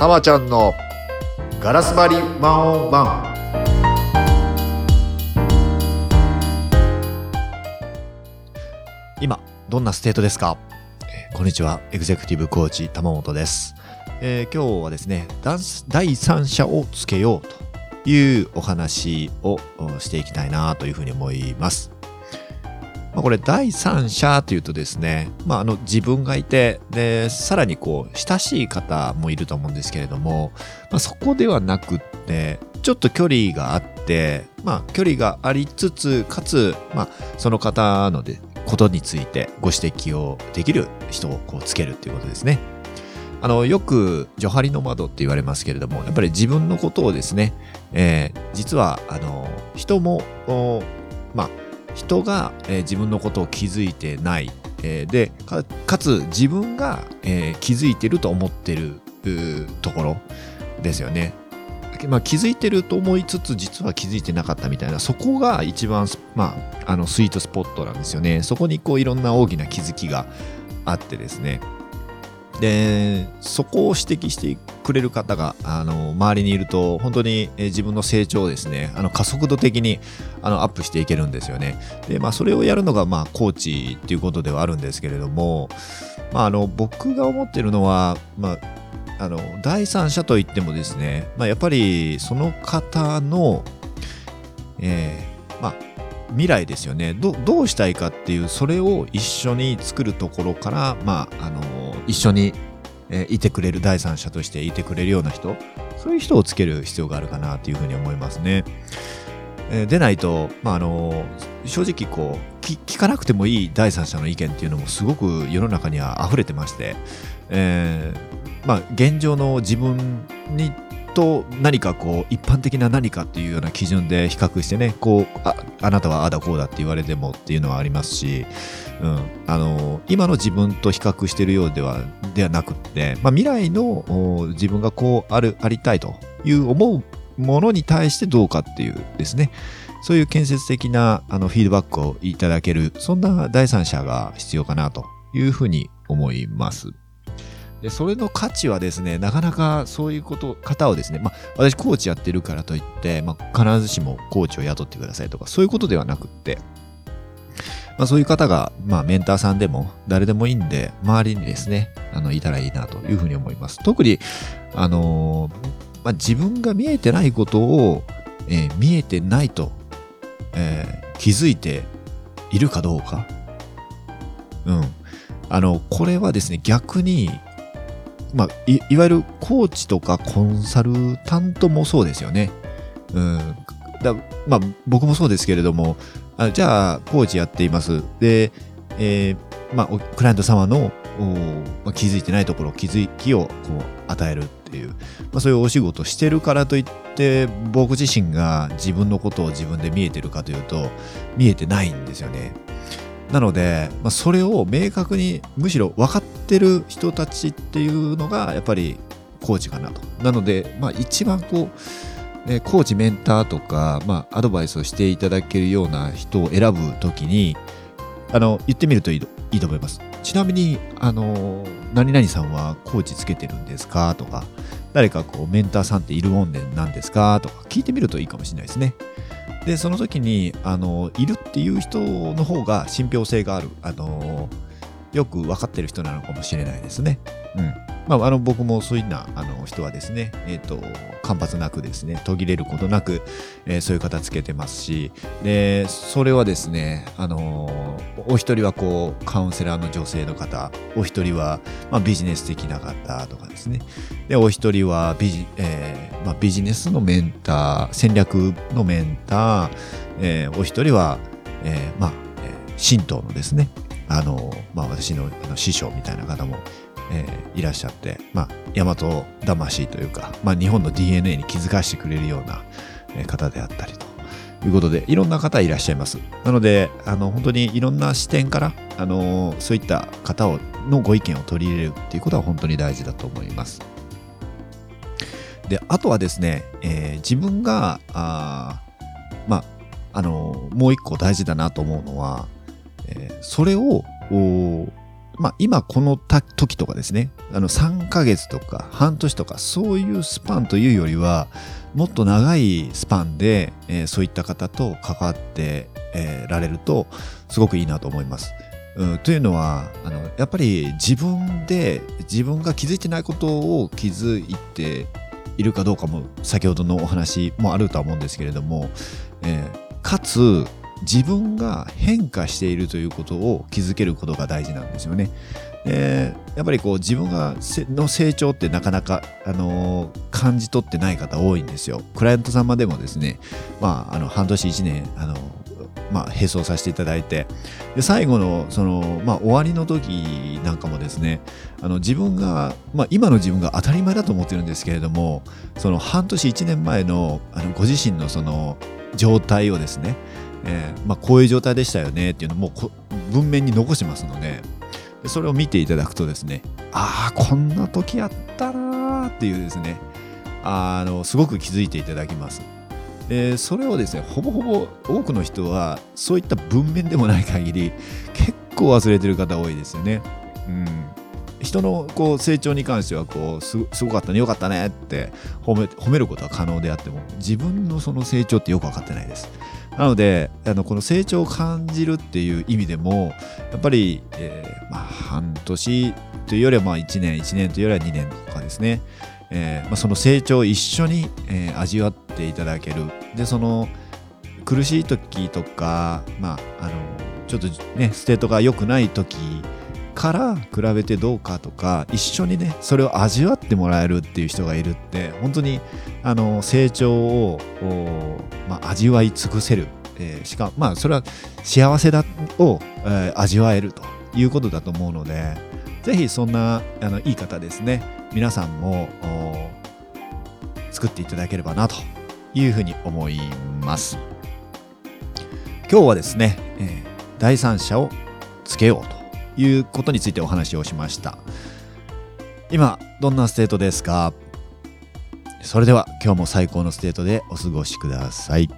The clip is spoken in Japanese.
たまちゃんのガラス張り one on one。今どんな state ですか、えーこんにちは。エグゼクティブコーチ玉本です、えー今日はですねダンス第三者をつけようというお話をしていきたいなというふうに思います。まあ、これ第三者というとですね、まあ、あの自分がいてでさらにこう親しい方もいると思うんですけれども、まあ、そこではなくってちょっと距離があって、まあ、距離がありつつかつ、まあ、その方のでことについてご指摘をできる人をこうつけるっていうことですね。あのよく「ジョハリの窓」って言われますけれどもやっぱり自分のことをですね、えー実はあの人もまあ人が、えー自分のことを気づいてない、えーでかつ自分が、えー気づいてると思ってるところですよね。まあ、気づいてると思いつつ実は気づいてなかったみたいなそこが一番,、まあ、あのスイートスポットなんですよね。そこにこういろんな大きな気づきがあってですね。でそこを指摘してくれる方があの周りにいると本当に自分の成長をですねあの加速度的にあのアップしていけるんですよね。でまあそれをやるのがまあコーチっていうことではあるんですけれども、まあ、あの僕が思ってるのは、まあ、あの第三者といってもですね、まあ、やっぱりその方の、えーまあ、未来ですよねどどうしたいかっていうそれを一緒に作るところから、まあ、あの一緒に、えいてくれる第三者としていてくれるような人そういう人をつける必要があるかなというふうに思いますね。えーでないと、まあ、あの正直こう聞聞かなくてもいい第三者の意見っていうのもすごく世の中には溢れてまして、えーまあ、現状の自分にと何かこう一般的な何かっていうような基準で比較してねこうああなたはあだこうだって言われてもっていうのはありますし、うん、あの今の自分と比較してるようではではなくって、まあ、未来の自分がこうあるありたいという思うものに対してどうかっていうですねそういう建設的なあのフィードバックをいただけるそんな第三者が必要かなというふうに思います。でそれの価値はですねなかなかそういうこと方をですね、まあ、私コーチやってるからといって、まあ、必ずしもコーチを雇ってくださいとかそういうことではなくって、まあ、そういう方が、まあ、メンターさんでも誰でもいいんで周りにですねあのいたらいいなというふうに思います。特にあのーまあ、自分が見えてないことを、えー見えてないと、えー気づいているかどうか。うん。あのこれはですね逆にまあ、いいわゆるコーチとかコンサルタントもそうですよね。うんだまあ、僕もそうですけれども、あじゃあ、コーチやっています。で、えーまあ、クライアント様の、まあ、気づいてないところ、気づきをこう与えるっていう、まあ、そういうお仕事してるからといって、僕自身が自分のことを自分で見えてるかというと、見えてないんですよね。なので、まあ、それを明確にむしろ分かってる人たちっていうのがやっぱりコーチかなと。なので、まあ、一番こう、えーコーチ、メンターとか、まあ、アドバイスをしていただけるような人を選ぶときに、あの、言ってみるといいといいと思います。ちなみに、あの、何々さんはコーチつけてるんですか？とか、誰かこう、メンターさんっているもんでなんですか？とか、聞いてみるといいかもしれないですね。で、その時に、あの、いるっていう人の方が信憑性がある。あの、よく分かってる人なのかもしれないですね。うん。まあ、あの、僕もそういうな、あの、人はですね、えっ、と、間髪なくですね、途切れることなく、えーそういう方つけてますし、で、それはですね、あのお一人はこう、カウンセラーの女性の方、お一人は、まあ、ビジネス的な方とかですね、で、お一人はビジ、えーまあ、ビジネスのメンター、戦略のメンター、えーお一人は、えーまあ、神道のですね、あの、まあ、私の師匠みたいな方も、えーいらっしゃって、まあ、大和魂というか、まあ、日本の DNA に気づかせてくれるような方であったりということで、いろんな方いらっしゃいます。なので、あの、本当にいろんな視点から、あの、そういった方をのご意見を取り入れるっていうことは本当に大事だと思います。で、あとはですね、えー自分が、あまあ、あの、もう一個大事だなと思うのは、えそれを、まあ、今この時とかですねあの3ヶ月とか半年とかそういうスパンというよりはもっと長いスパンで、えー、そういった方と関わって、えー、られるとすごくいいなと思います。うん、というのはあのやっぱり自分で自分が気づいてないことを気づいているかどうかも先ほどのお話もあるとは思うんですけれども、えー、かつ自分が変化しているということを気づけることが大事なんですよね。でやっぱりこう自分がの成長ってなかなか、あのー、感じ取ってない方多いんですよ。クライアント様でもですね、まあ、あの半年1年、あのまあ、並走させていただいてで最後のその、まあ、終わりの時なんかもですねあの自分が、まあ、今の自分が当たり前だと思ってるんですけれどもその半年1年前のあのご自身のその状態をですねえーまあ、こういう状態でしたよねっていうのも文面に残しますのででそれを見ていただくとですねああこんな時あったなーっていうですねあのすごく気づいていただきます。でそれをですねほぼほぼ多くの人はそういった文面でもない限り結構忘れてる方多いですよね。うん人のこう成長に関してはこうすごかったねよかったねって褒め褒めることは可能であっても自分のその成長ってよく分かってないです。なのであのこの成長を感じるっていう意味でもやっぱり、えー、まあ、半年というよりはまあ1年1年というよりは2年とかですね、えー、まあ、その成長を一緒に、えー、味わっていただける。でその苦しい時とか、まあ、あのちょっとね state が良くない時から比べてどうかとか一緒にねそれを味わってもらえるっていう人がいるって本当にあの成長を、まあ、味わい尽くせる、えー、しかまあそれは幸せだを、えー、味わえるということだと思うのでぜひそんなあのいい方ですね。皆さんも作っていただければなというふうに思います。今日はですね、えー、第三者をつけようと。いうことについてお話をしました今どんなステートですか？それでは今日も最高のステートでお過ごしください。